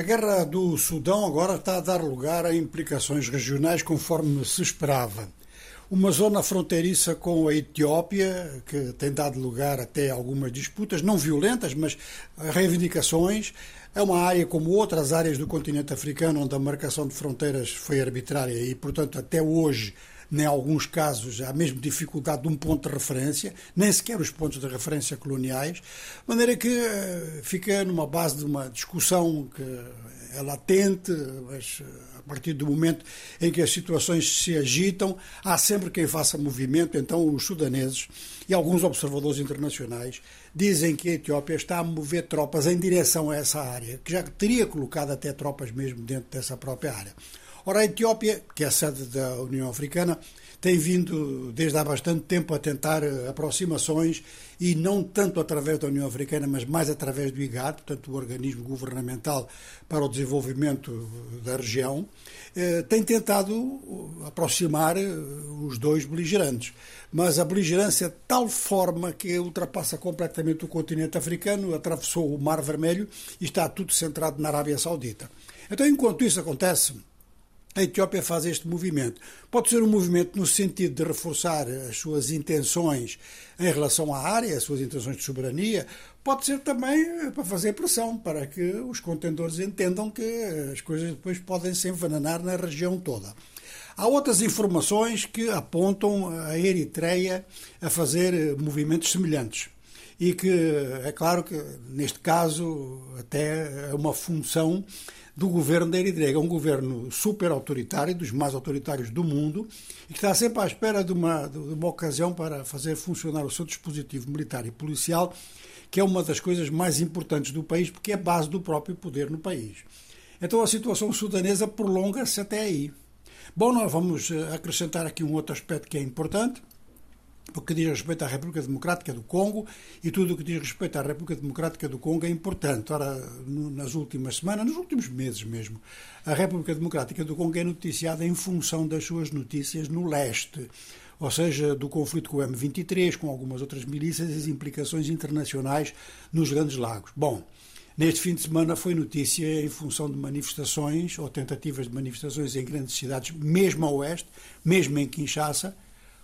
A guerra do Sudão agora está a dar lugar a implicações regionais conforme se esperava. Uma zona fronteiriça com a Etiópia, que tem dado lugar até a algumas disputas, não violentas, mas reivindicações. É uma área como outras áreas do continente africano, onde a marcação de fronteiras foi arbitrária e, portanto, até hoje em alguns casos, há mesmo dificuldade de um ponto de referência, nem sequer os pontos de referência coloniais, de maneira que eh, fica numa base de uma discussão que é latente, mas eh, a partir do momento em que as situações se agitam, há sempre quem faça movimento, então os sudaneses e alguns observadores internacionais dizem que a Etiópia está a mover tropas em direção a essa área, que já teria colocado até tropas mesmo dentro dessa própria área. Ora, a Etiópia, que é a sede da União Africana, tem vindo desde há bastante tempo a tentar eh, aproximações e não tanto através da União Africana, mas mais através do IGAD, portanto, o organismo governamental para o desenvolvimento da região, eh, tem tentado eh, aproximar os dois beligerantes. Mas a beligerância de tal forma que ultrapassa completamente o continente africano, atravessou o Mar Vermelho e está tudo centrado na Arábia Saudita. Então, enquanto isso acontece, a Etiópia faz este movimento. Pode ser um movimento no sentido de reforçar as suas intenções em relação à área, as suas intenções de soberania, pode ser também eh, para fazer pressão, para que os contendores entendam que as coisas depois podem se envenenar na região toda. Há outras informações que apontam a Eritreia a fazer eh, movimentos semelhantes. E que, é claro que, neste caso, até é uma função do governo da Eritreia. É um governo super autoritário, dos mais autoritários do mundo, e que está sempre à espera de uma, de uma ocasião para fazer funcionar o seu dispositivo militar e policial, que é uma das coisas mais importantes do país, porque é base do próprio poder no país. Então a situação sudanesa prolonga-se até aí. Bom, nós vamos eh, acrescentar aqui um outro aspecto que é importante porque diz respeito à República Democrática do Congo e tudo o que diz respeito à República Democrática do Congo é importante. Ora, nas últimas semanas, nos últimos meses mesmo, a República Democrática do Congo é noticiada em função das suas notícias no leste, ou seja, do conflito com o M23, com algumas outras milícias e as implicações internacionais nos Grandes Lagos. Bom, neste fim de semana foi notícia em função de manifestações ou tentativas de manifestações em grandes cidades, mesmo a oeste, mesmo em Kinshasa,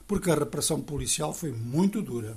porque a repressão policial foi muito dura.